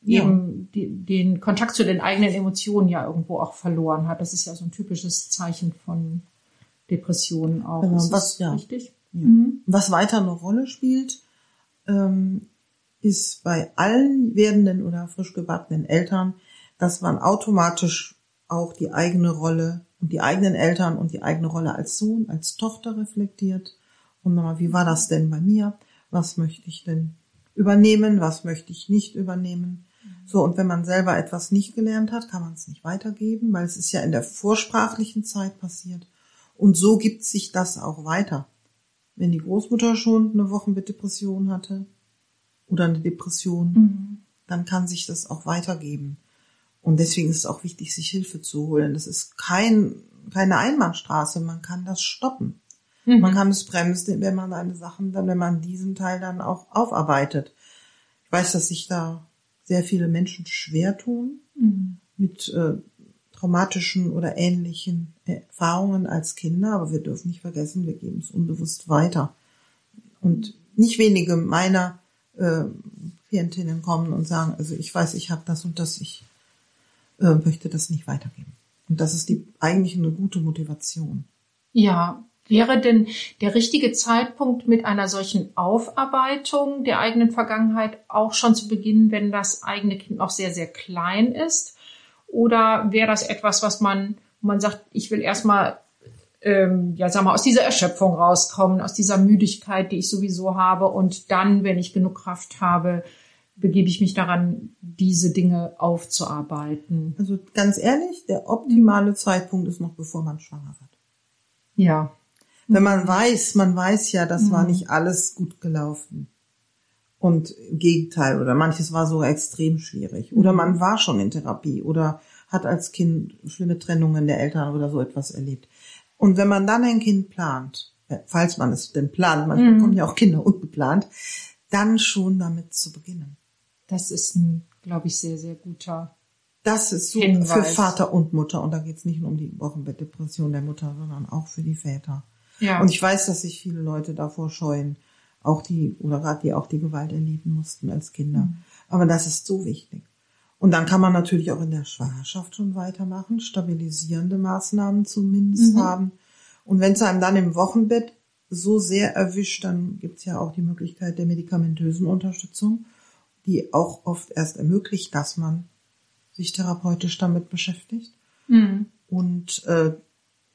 B: Ja.
A: eben die, den Kontakt zu den eigenen Emotionen ja irgendwo auch verloren hat. Das ist ja so ein typisches Zeichen von Depressionen auch.
B: Genau,
A: Ist
B: was- ja.
A: richtig?
B: Ja.
A: Mhm.
B: Was weiter eine Rolle spielt, ähm, ist bei allen werdenden oder frisch gebackenen Eltern, dass man automatisch auch die eigene Rolle und die eigenen Eltern und die eigene Rolle als Sohn, als Tochter reflektiert. Und nochmal, wie war das denn bei mir? Was möchte ich denn übernehmen? Was möchte ich nicht übernehmen? So, und wenn man selber etwas nicht gelernt hat, kann man es nicht weitergeben, weil es ist ja in der vorsprachlichen Zeit passiert. Und so gibt sich das auch weiter. Wenn die Großmutter schon eine Woche mit Depression hatte oder eine Depression,
A: Mhm.
B: dann kann sich das auch weitergeben. Und deswegen ist es auch wichtig, sich Hilfe zu holen. Das ist kein, keine Einbahnstraße. Man kann das stoppen.
A: Mhm.
B: Man kann es bremsen, wenn man seine Sachen dann, wenn man diesen Teil dann auch aufarbeitet. Ich weiß, dass sich da sehr viele Menschen schwer tun
A: Mhm.
B: mit äh, traumatischen oder ähnlichen Erfahrungen als Kinder, aber wir dürfen nicht vergessen, wir geben es unbewusst weiter. Und nicht wenige meiner äh, Klientinnen kommen und sagen, also ich weiß, ich habe das und das, ich äh, möchte das nicht weitergeben. Und das ist die eigentlich eine gute Motivation.
A: Ja, wäre denn der richtige Zeitpunkt mit einer solchen Aufarbeitung der eigenen Vergangenheit auch schon zu beginnen, wenn das eigene Kind noch sehr, sehr klein ist? Oder wäre das etwas, was man, wo man sagt, ich will erstmal, ähm, ja, sag mal, aus dieser Erschöpfung rauskommen, aus dieser Müdigkeit, die ich sowieso habe und dann, wenn ich genug Kraft habe, begebe ich mich daran, diese Dinge aufzuarbeiten.
B: Also ganz ehrlich, der optimale Zeitpunkt ist noch bevor man schwanger wird.
A: Ja.
B: Wenn man weiß, man weiß ja, das war
A: Mhm.
B: nicht alles gut gelaufen. Und im Gegenteil, oder manches war so extrem schwierig. Oder man war schon in Therapie oder hat als Kind schlimme Trennungen der Eltern oder so etwas erlebt. Und wenn man dann ein Kind plant, äh, falls man es denn plant, manchmal
A: Mhm.
B: kommen ja auch Kinder ungeplant, dann schon damit zu beginnen.
A: Das ist ein, glaube ich, sehr, sehr guter.
B: Das ist so
A: Hinweis.
B: für Vater und Mutter. Und da geht es nicht nur um die Wochenbettdepression der Mutter, sondern auch für die Väter.
A: Ja.
B: Und ich weiß, dass sich viele Leute davor scheuen, auch die, oder gerade die auch die Gewalt erleben mussten als Kinder.
A: Mhm.
B: Aber das ist so wichtig. Und dann kann man natürlich auch in der Schwangerschaft schon weitermachen, stabilisierende Maßnahmen zumindest
A: Mhm.
B: haben. Und wenn es einem dann im Wochenbett so sehr erwischt, dann gibt es ja auch die Möglichkeit der medikamentösen Unterstützung, die auch oft erst ermöglicht, dass man sich therapeutisch damit beschäftigt.
A: Mhm.
B: Und äh,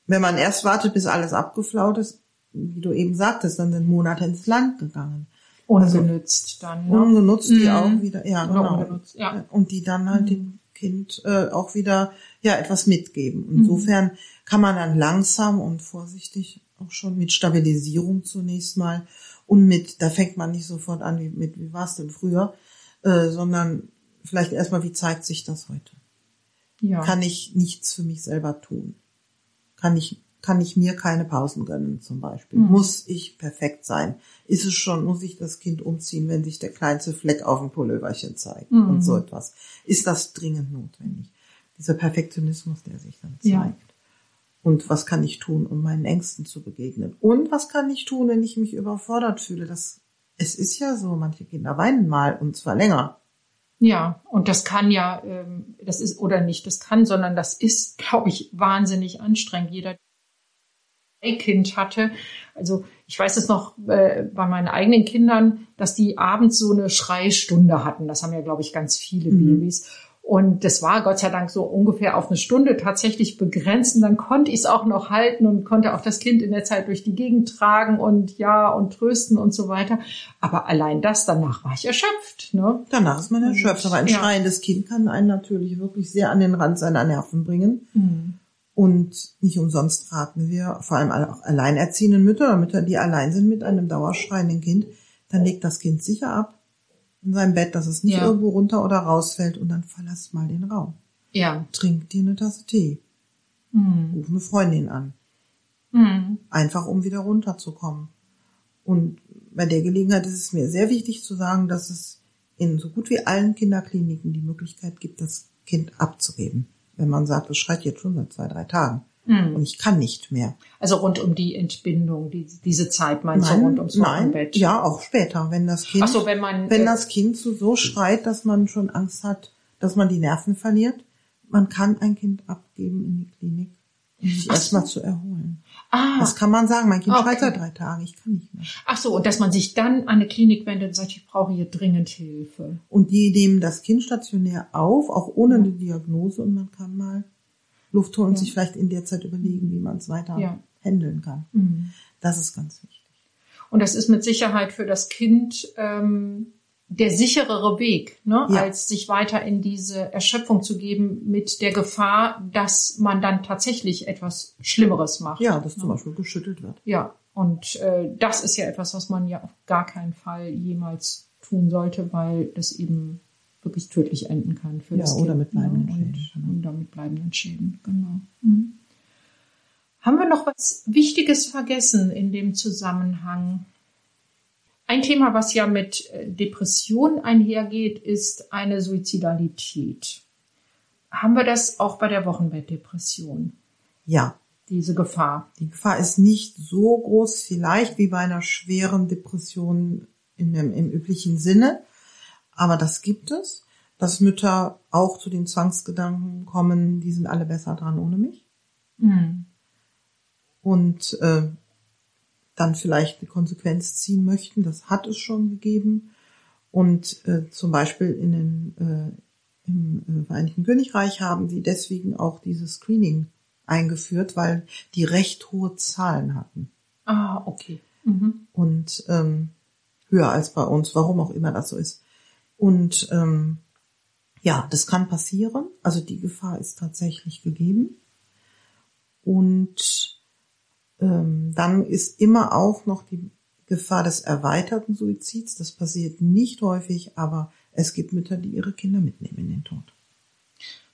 B: wenn man erst wartet, bis alles abgeflaut ist, wie du eben sagtest, dann sind Monate ins Land gegangen.
A: Ungenützt dann. Ne?
B: Ungenutzt, die
A: Mhm.
B: auch wieder, ja,
A: Oder
B: genau.
A: ungenutzt, ja.
B: Und die dann halt dem Kind äh, auch wieder ja etwas mitgeben.
A: Mhm.
B: Insofern kann man dann langsam und vorsichtig auch schon mit Stabilisierung zunächst mal und mit, da fängt man nicht sofort an, wie, mit, wie war es denn früher, äh, sondern vielleicht erstmal, wie zeigt sich das heute?
A: ja.
B: kann ich nichts für mich selber tun. Kann ich, kann ich mir keine Pausen gönnen, zum Beispiel.
A: Mhm.
B: Muss ich perfekt sein? Ist es schon, muss ich das Kind umziehen, wenn sich der kleinste Fleck auf dem Pulloverchen zeigt
A: Mhm.
B: und so etwas? Ist das dringend notwendig? Dieser Perfektionismus, der sich dann
A: Ja.
B: zeigt. Und was kann ich tun, um meinen Ängsten zu begegnen? Und was kann ich tun, wenn ich mich überfordert fühle? Das, es ist ja so, manche Kinder weinen mal und zwar länger.
A: Ja, und das kann ja, ähm, das ist, oder nicht das kann, sondern das ist, glaube ich, wahnsinnig anstrengend. Jeder, der ein Kind hatte, also ich weiß es noch äh, bei meinen eigenen Kindern, dass die abends so eine Schreistunde hatten. Das haben ja, glaube ich, ganz viele
B: Mhm.
A: Babys. Und das war Gott sei Dank so ungefähr auf eine Stunde tatsächlich begrenzt. Und dann konnte ich es auch noch halten und konnte auch das Kind in der Zeit durch die Gegend tragen und ja und trösten und so weiter. Aber allein das, danach war ich erschöpft. Ne?
B: Danach ist man
A: Und,
B: erschöpft. Aber ein
A: ja.
B: schreiendes Kind kann einen natürlich wirklich sehr an den Rand seiner Nerven bringen.
A: Mhm.
B: Und nicht umsonst raten wir, vor allem alle- auch alleinerziehenden Mütter oder Mütter, die allein sind mit einem dauerschreienden Kind, dann legt das Kind sicher ab in seinem Bett, dass es nicht
A: Ja.
B: irgendwo runter oder rausfällt und dann verlass mal den Raum.
A: Ja.
B: Trink dir eine Tasse Tee,
A: Mhm.
B: ruf eine Freundin an,
A: Mhm.
B: einfach um wieder runterzukommen. Und bei der Gelegenheit ist es mir sehr wichtig zu sagen, dass es in so gut wie allen Kinderkliniken die Möglichkeit gibt, das Kind abzugeben. Wenn man sagt, es schreit jetzt schon seit zwei, drei Tagen
A: Mhm.
B: und ich kann nicht mehr.
A: Also rund um die Entbindung, die, diese Zeit meinst du rund ums
B: nein,
A: Wochenbett?
B: ja, auch später, wenn das Kind,
A: so, wenn man,
B: wenn
A: äh,
B: das Kind so, so schreit, dass man schon Angst hat, dass man die Nerven verliert, man kann ein Kind abgeben in die Klinik, um sich erstmal
A: so.
B: zu erholen.
A: Ah,
B: Das kann man sagen, mein Kind
A: Okay.
B: schreit seit drei Tagen, ich kann nicht mehr.
A: ach so, und dass man sich dann an eine Klinik wendet und sagt, ich brauche hier dringend Hilfe.
B: Und die nehmen das Kind stationär auf, auch ohne eine Diagnose, und man kann mal Luft holen und sich vielleicht in der Zeit überlegen, wie man es weiter handeln kann.
A: Mhm.
B: Das ist ganz wichtig.
A: Und das ist mit Sicherheit für das Kind ähm, der sicherere Weg, ne?
B: Ja.
A: als sich weiter in diese Erschöpfung zu geben mit der Gefahr, dass man dann tatsächlich etwas Schlimmeres macht.
B: Ja, dass zum Beispiel geschüttelt wird.
A: Ja, und äh, das ist ja etwas, was man ja auf gar keinen Fall jemals tun sollte, weil das eben wirklich tödlich enden kann für
B: Ja,
A: das
B: oder
A: Kind.
B: mit bleibenden
A: ne?
B: Schäden, genau.
A: Und, und damit bleibenden Schäden, genau. Mhm. Haben wir noch was Wichtiges vergessen in dem Zusammenhang? Ein Thema, was ja mit äh, Depression einhergeht, ist eine Suizidalität. Haben wir das auch bei der Wochenbettdepression,
B: Ja,
A: diese Gefahr?
B: Die Gefahr ist nicht so groß vielleicht wie bei einer schweren Depression in dem, im üblichen Sinne, aber das gibt es, dass Mütter auch zu den Zwangsgedanken kommen, die sind alle besser dran ohne mich
A: Mhm.
B: und äh, dann vielleicht eine Konsequenz ziehen möchten. Das hat es schon gegeben und äh, zum Beispiel in den, äh, im äh, Vereinigten Königreich haben sie deswegen auch dieses Screening eingeführt, weil die recht hohe Zahlen hatten.
A: Ah, okay. Mhm.
B: und ähm, höher als bei uns, warum auch immer das so ist. Und ähm, ja, das kann passieren. Also die Gefahr ist tatsächlich gegeben. Und ähm, dann ist immer auch noch die Gefahr des erweiterten Suizids. Das passiert nicht häufig, aber es gibt Mütter, die ihre Kinder mitnehmen in den Tod.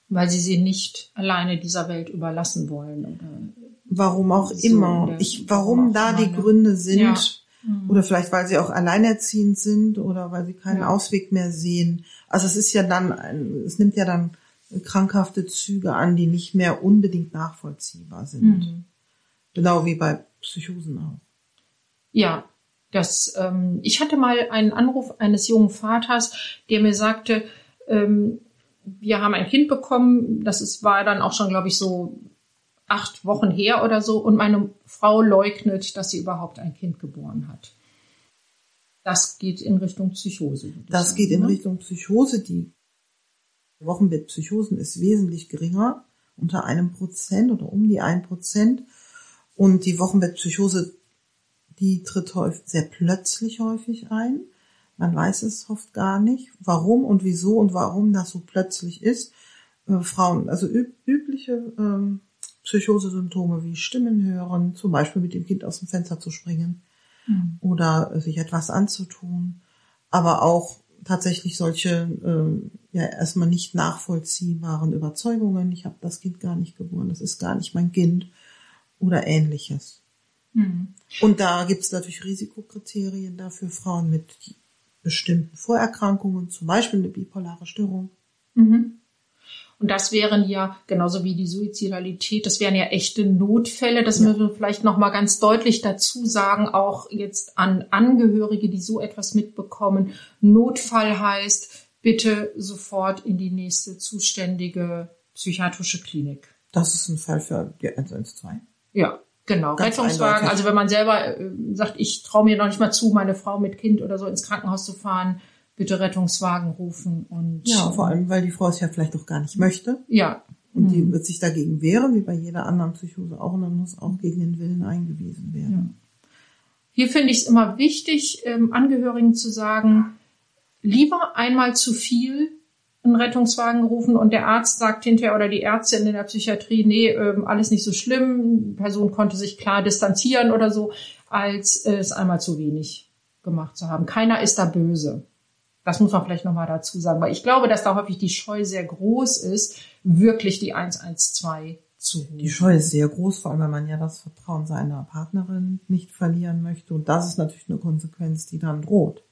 A: Weil sie sie nicht alleine dieser Welt überlassen wollen. Oder
B: warum auch so immer. Ich, warum da die Gründe sind. Ja. Mhm. Oder vielleicht, weil sie auch alleinerziehend sind oder weil sie keinen ja. Ausweg mehr sehen. Also es ist ja dann, ein, es nimmt ja dann krankhafte Züge an, die nicht mehr unbedingt nachvollziehbar sind. Mhm. Genau wie bei Psychosen auch.
A: Ja, das, ähm, ich hatte mal einen Anruf eines jungen Vaters, der mir sagte, ähm, wir haben ein Kind bekommen, das ist, war dann auch schon, glaube ich, so acht Wochen her oder so, und meine Frau leugnet, dass sie überhaupt ein Kind geboren hat. Das geht in Richtung Psychose.
B: Das geht in ne? Richtung Psychose. Die Wochenbettpsychosen ist wesentlich geringer, unter einem Prozent oder um die ein Prozent. Und die Wochenbettpsychose die tritt häufig, sehr plötzlich häufig ein. Man weiß es oft gar nicht, warum und wieso und warum das so plötzlich ist. Äh, Frauen, also üb übliche ähm, Psychosesymptome wie Stimmen hören, zum Beispiel mit dem Kind aus dem Fenster zu springen mhm. oder sich etwas anzutun, aber auch tatsächlich solche äh, ja erstmal nicht nachvollziehbaren Überzeugungen. Ich habe das Kind gar nicht geboren, das ist gar nicht mein Kind oder ähnliches. Mhm. Und da gibt es natürlich Risikokriterien dafür Frauen mit bestimmten Vorerkrankungen, zum Beispiel eine bipolare Störung.
A: Mhm. Und das wären ja, genauso wie die Suizidalität, das wären ja echte Notfälle. Das ja. müssen wir vielleicht nochmal ganz deutlich dazu sagen, auch jetzt an Angehörige, die so etwas mitbekommen. Notfall heißt, bitte sofort in die nächste zuständige psychiatrische Klinik.
B: Das ist ein Fall für die 112.
A: Ja, Genau, Ganz Rettungswagen. Eindeutig. Also wenn man selber äh, sagt, ich traue mir noch nicht mal zu, meine Frau mit Kind oder so ins Krankenhaus zu fahren, bitte Rettungswagen rufen und
B: ja, vor allem, weil die Frau es ja vielleicht auch gar nicht möchte.
A: Ja.
B: Und mhm. die wird sich dagegen wehren, wie bei jeder anderen Psychose auch, und dann muss auch gegen den Willen eingewiesen werden. Ja.
A: Hier finde ich es immer wichtig, ähm, Angehörigen zu sagen, lieber einmal zu viel einen Rettungswagen gerufen und der Arzt sagt hinterher oder die Ärztin in der Psychiatrie, nee, ähm, alles nicht so schlimm, die Person konnte sich klar distanzieren oder so, als äh, es einmal zu wenig gemacht zu haben. Keiner ist da böse. Das muss man vielleicht nochmal dazu sagen, weil ich glaube, dass da häufig die Scheu sehr groß ist, wirklich die 112 zu rufen.
B: Die Scheu ist sehr groß, vor allem, weil man ja das Vertrauen seiner Partnerin nicht verlieren möchte. Und das ist natürlich eine Konsequenz, die dann droht.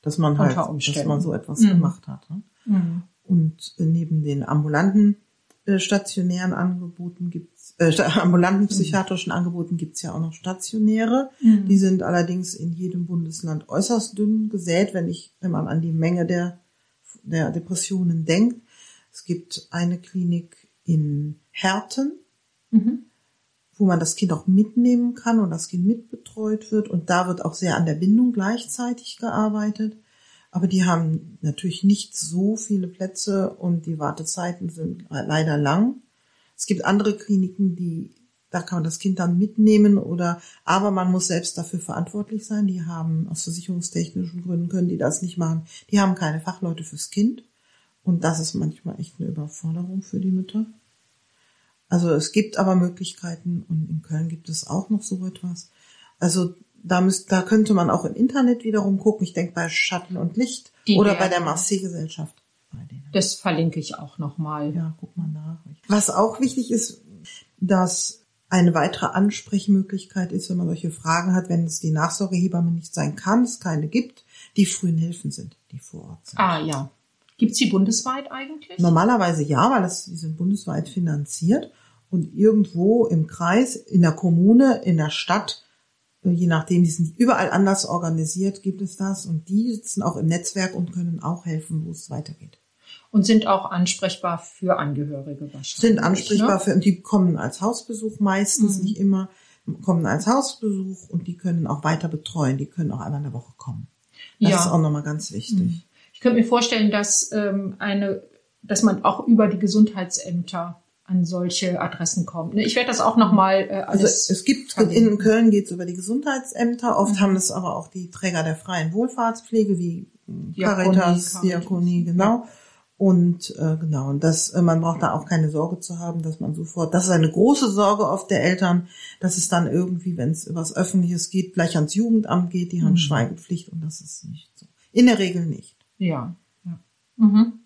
B: Dass man halt, dass man so etwas mhm. gemacht hat. Ne? Mhm. Und neben den ambulanten äh, stationären Angeboten gibt's äh, ambulanten psychiatrischen Angeboten gibt's ja auch noch stationäre. Mhm. Die sind allerdings in jedem Bundesland äußerst dünn gesät, wenn ich, wenn man an die Menge der, der Depressionen denkt. Es gibt eine Klinik in Herten, mhm. wo man das Kind auch mitnehmen kann und das Kind mitbetreut wird. Und da wird auch sehr an der Bindung gleichzeitig gearbeitet. Aber die haben natürlich nicht so viele Plätze und die Wartezeiten sind leider lang. Es gibt andere Kliniken, die, da kann man das Kind dann mitnehmen oder, aber man muss selbst dafür verantwortlich sein. Die haben aus versicherungstechnischen Gründen können die das nicht machen. Die haben keine Fachleute fürs Kind. Und das ist manchmal echt eine Überforderung für die Mütter. Also es gibt aber Möglichkeiten und in Köln gibt es auch noch so etwas. Also da, müsst, da könnte man auch im Internet wiederum gucken. Ich denke bei Schatten und Licht Die oder bei der Marseille-Gesellschaft.
A: Das verlinke ich auch nochmal.
B: Ja, guck mal nach. Was auch wichtig ist, dass eine weitere Ansprechmöglichkeit ist, wenn man solche Fragen hat, wenn es die Nachsorgehebamme nicht sein kann, es keine gibt, die frühen Hilfen sind, die vor Ort sind.
A: Ah ja. Gibt's die bundesweit eigentlich?
B: Normalerweise ja, weil das, die sind bundesweit finanziert und irgendwo im Kreis, in der Kommune, in der Stadt je nachdem, die sind überall anders organisiert, gibt es das und die sitzen auch im Netzwerk und können auch helfen, wo es weitergeht.
A: Und sind auch ansprechbar für Angehörige wahrscheinlich.
B: Sind ansprechbar ne? für, und die kommen als Hausbesuch meistens, mhm. nicht immer, kommen als Hausbesuch und die können auch weiter betreuen, die können auch einmal in der Woche kommen. Das ja. ist auch nochmal ganz wichtig. Mhm.
A: Ich könnte mir vorstellen, dass ähm, eine, dass man auch über die Gesundheitsämter an solche Adressen kommt. Ne, ich werde das auch nochmal äh,
B: alles. Also es gibt in Köln geht es über die Gesundheitsämter. Oft mhm. haben es aber auch die Träger der freien Wohlfahrtspflege wie Diakonie, Caritas, Diakonie, genau. Und äh, genau, und das, äh, man braucht da auch keine Sorge zu haben, dass man sofort, das ist eine große Sorge oft der Eltern, dass es dann irgendwie, wenn es übers Öffentliches geht, gleich ans Jugendamt geht, die haben
A: Mhm.
B: Schweigepflicht und das ist nicht so. In der Regel nicht.
A: Ja. ja. Mhm.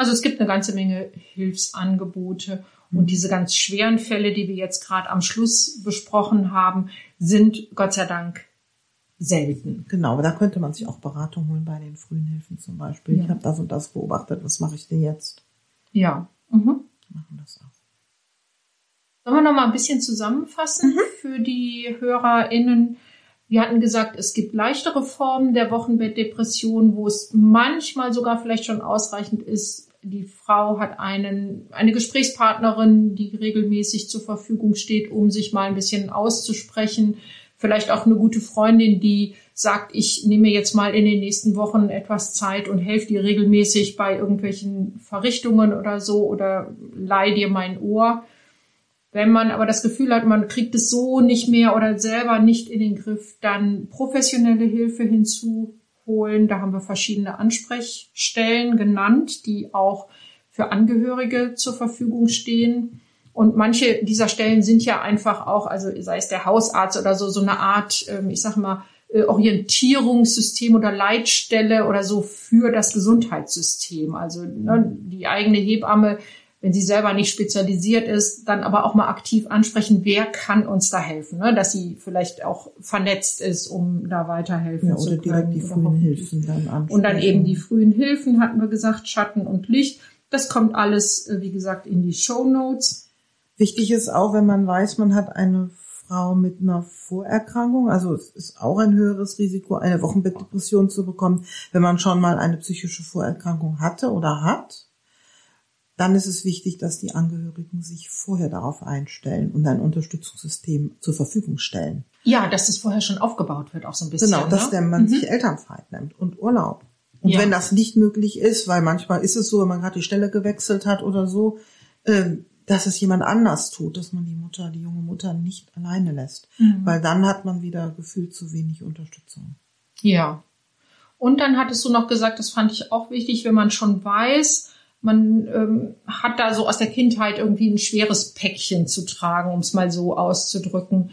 A: Also es gibt eine ganze Menge Hilfsangebote und diese ganz schweren Fälle, die wir jetzt gerade am Schluss besprochen haben, sind Gott sei Dank selten.
B: Genau, aber da könnte man sich auch Beratung holen bei den frühen Hilfen zum Beispiel.
A: Ja.
B: Ich habe das und das beobachtet, was mache ich denn jetzt?
A: Ja. Mhm.
B: Machen das auch.
A: Sollen wir noch mal ein bisschen zusammenfassen für die HörerInnen? Wir hatten gesagt, es gibt leichtere Formen der Wochenbettdepression, wo es manchmal sogar vielleicht schon ausreichend ist, die Frau hat einen, eine Gesprächspartnerin, die regelmäßig zur Verfügung steht, um sich mal ein bisschen auszusprechen. Vielleicht auch eine gute Freundin, die sagt, ich nehme jetzt mal in den nächsten Wochen etwas Zeit und helfe dir regelmäßig bei irgendwelchen Verrichtungen oder so oder leih dir mein Ohr. Wenn man aber das Gefühl hat, man kriegt es so nicht mehr oder selber nicht in den Griff, dann professionelle Hilfe hinzuholen. Da haben wir verschiedene Ansprechstellen genannt, die auch für Angehörige zur Verfügung stehen. Und manche dieser Stellen sind ja einfach auch, also sei es der Hausarzt oder so, so eine Art, ähm, ich sag mal, äh, Orientierungssystem oder Leitstelle oder so für das Gesundheitssystem. Also ne, die eigene Hebamme, wenn sie selber nicht spezialisiert ist, dann aber auch mal aktiv ansprechen, wer kann uns da helfen, ne? dass sie vielleicht auch vernetzt ist, um da weiterhelfen
B: Ja,
A: zu
B: oder
A: können.
B: direkt die
A: oder
B: frühen Hilfen dann ansprechen.
A: und dann eben die frühen Hilfen, hatten wir gesagt, Schatten und Licht. Das kommt alles, äh, wie gesagt, in die Show Notes.
B: Wichtig ist auch, wenn man weiß, man hat eine Frau mit einer Vorerkrankung, also es ist auch ein höheres Risiko, eine Wochenbettdepression zu bekommen, wenn man schon mal eine psychische Vorerkrankung hatte oder hat. Dann ist es wichtig, dass die Angehörigen sich vorher darauf einstellen und ein Unterstützungssystem zur Verfügung stellen.
A: Ja, dass es vorher schon aufgebaut wird, auch so ein bisschen.
B: Genau, dass
A: ne?
B: man
A: Mhm.
B: sich Elternzeit nimmt und Urlaub. Und
A: Ja.
B: wenn das nicht möglich ist, weil manchmal ist es so, wenn man gerade die Stelle gewechselt hat oder so, ähm, dass es jemand anders tut, dass man die Mutter, die junge Mutter nicht alleine lässt.
A: Mhm.
B: Weil dann hat man wieder gefühlt zu wenig Unterstützung.
A: Ja. Und dann hattest du noch gesagt, das fand ich auch wichtig, wenn man schon weiß, man ähm, hat da so aus der Kindheit irgendwie ein schweres Päckchen zu tragen, um es mal so auszudrücken.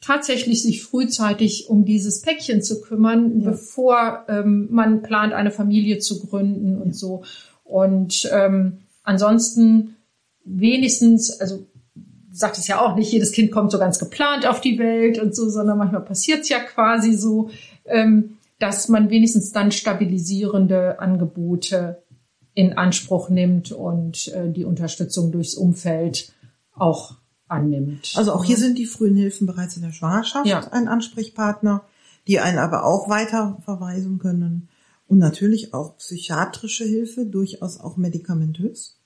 A: Tatsächlich sich frühzeitig um dieses Päckchen zu kümmern,
B: Ja.
A: bevor ähm, man plant, eine Familie zu gründen und so. Und ähm, ansonsten wenigstens, also sagt es ja auch nicht, jedes Kind kommt so ganz geplant auf die Welt und so, sondern manchmal passiert es ja quasi so, ähm, dass man wenigstens dann stabilisierende Angebote in Anspruch nimmt und äh, die Unterstützung durchs Umfeld auch annimmt.
B: Also auch hier sind die frühen Hilfen bereits in der Schwangerschaft
A: Ja.
B: ein Ansprechpartner, die einen aber auch weiter verweisen können. Und natürlich auch psychiatrische Hilfe, durchaus auch medikamentös.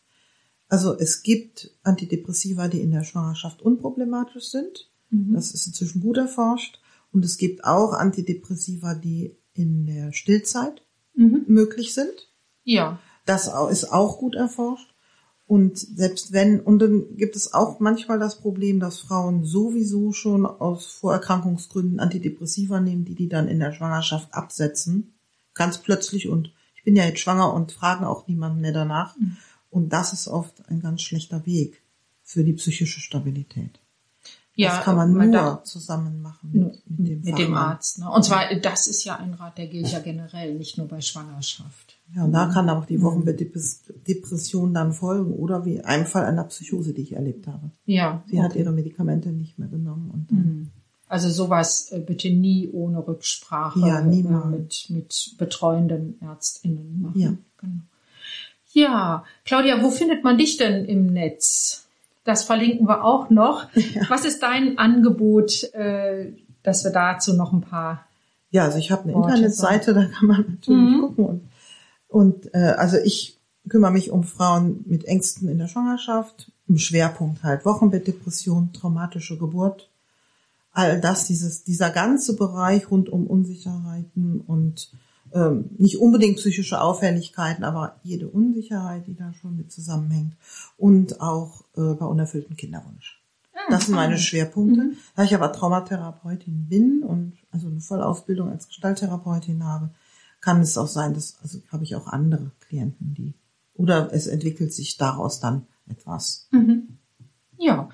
B: Also es gibt Antidepressiva, die in der Schwangerschaft unproblematisch sind.
A: Mhm.
B: Das ist inzwischen gut erforscht. Und es gibt auch Antidepressiva, die in der Stillzeit
A: Mhm.
B: möglich sind.
A: Ja.
B: Das ist auch gut erforscht. Und selbst wenn, und dann gibt es auch manchmal das Problem, dass Frauen sowieso schon aus Vorerkrankungsgründen Antidepressiva nehmen, die die dann in der Schwangerschaft absetzen. Ganz plötzlich und ich bin ja jetzt schwanger und fragen auch niemanden mehr danach. Und das ist oft ein ganz schlechter Weg für die psychische Stabilität.
A: Ja,
B: das kann man nur
A: man darf-
B: zusammen machen
A: Nur
B: mit, mit dem
A: mit dem. Arzt. Ne? Und zwar, das ist ja ein Rat, der gilt ja generell, nicht nur bei Schwangerschaft.
B: Ja, und da kann auch die Wochenbettdepression dann folgen oder wie einem Fall einer Psychose, die ich erlebt habe.
A: Ja.
B: Sie hat ihre Medikamente nicht mehr genommen und dann
A: Mhm. Also sowas äh, bitte nie ohne Rücksprache
B: Ja,
A: äh, mit, mit betreuenden ÄrztInnen machen.
B: Ja.
A: Genau. Ja, Claudia, wo findet man dich denn im Netz? Das verlinken wir auch noch. Was ist dein Angebot, äh, dass wir dazu noch ein paar
B: Ja, also ich habe eine
A: Worte
B: Internetseite, da kann man natürlich
A: Mhm.
B: gucken. Und, und äh, also ich kümmere mich um Frauen mit Ängsten in der Schwangerschaft, im Schwerpunkt halt Wochenbettdepression, traumatische Geburt, all das, dieses, dieser ganze Bereich rund um Unsicherheiten und ähm, nicht unbedingt psychische Auffälligkeiten, aber jede Unsicherheit, die da schon mit zusammenhängt und auch äh, bei unerfüllten Kinderwunsch. Das sind meine Schwerpunkte. Da ich aber Traumatherapeutin bin und also eine Vollausbildung als Gestalttherapeutin habe, kann es auch sein, dass also habe ich auch andere Klienten, die oder es entwickelt sich daraus dann etwas.
A: Mhm. Ja,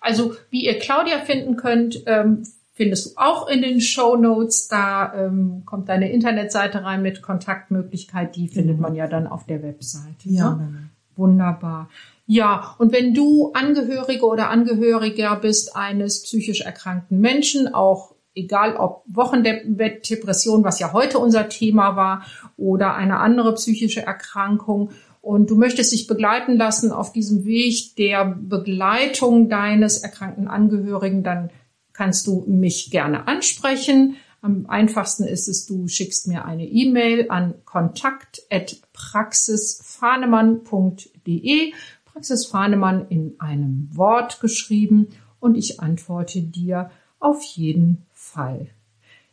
A: also wie ihr Claudia finden könnt, ähm, findest du auch in den Show Notes. Da ähm, kommt deine Internetseite rein mit Kontaktmöglichkeit. Die findet man ja dann auf der Webseite.
B: Ja,
A: ne? wunderbar. Ja, und wenn du Angehörige oder Angehöriger bist eines psychisch erkrankten Menschen, auch egal ob Wochenbettdepression, was ja heute unser Thema war, oder eine andere psychische Erkrankung, und du möchtest dich begleiten lassen auf diesem Weg der Begleitung deines erkrankten Angehörigen, dann kannst du mich gerne ansprechen. Am einfachsten ist es, du schickst mir eine E-Mail an kontakt.praxisfahnemann.de, Praxis Fahnemann in einem Wort geschrieben und ich antworte dir auf jeden Fall.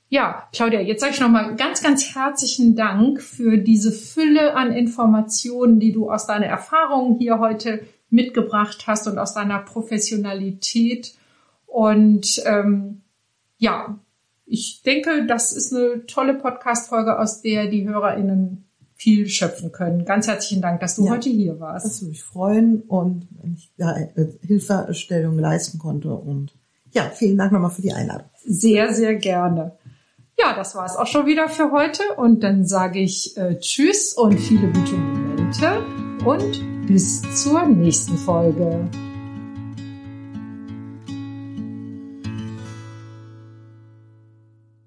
A: Ja, Claudia, jetzt sage ich nochmal ganz, ganz herzlichen Dank für diese Fülle an Informationen, die du aus deiner Erfahrung hier heute mitgebracht hast und aus deiner Professionalität. Und ähm, ja, ich denke, das ist eine tolle Podcast-Folge, aus der die HörerInnen viel schöpfen können. Ganz herzlichen Dank, dass du ja, heute hier warst.
B: Das würde mich freuen und wenn ich da Hilfestellung leisten konnte. Und ja, vielen Dank nochmal für die Einladung.
A: Sehr, sehr gerne. Ja, das war es auch schon wieder für heute. Und dann sage ich äh, Tschüss und viele gute Momente und bis zur nächsten Folge.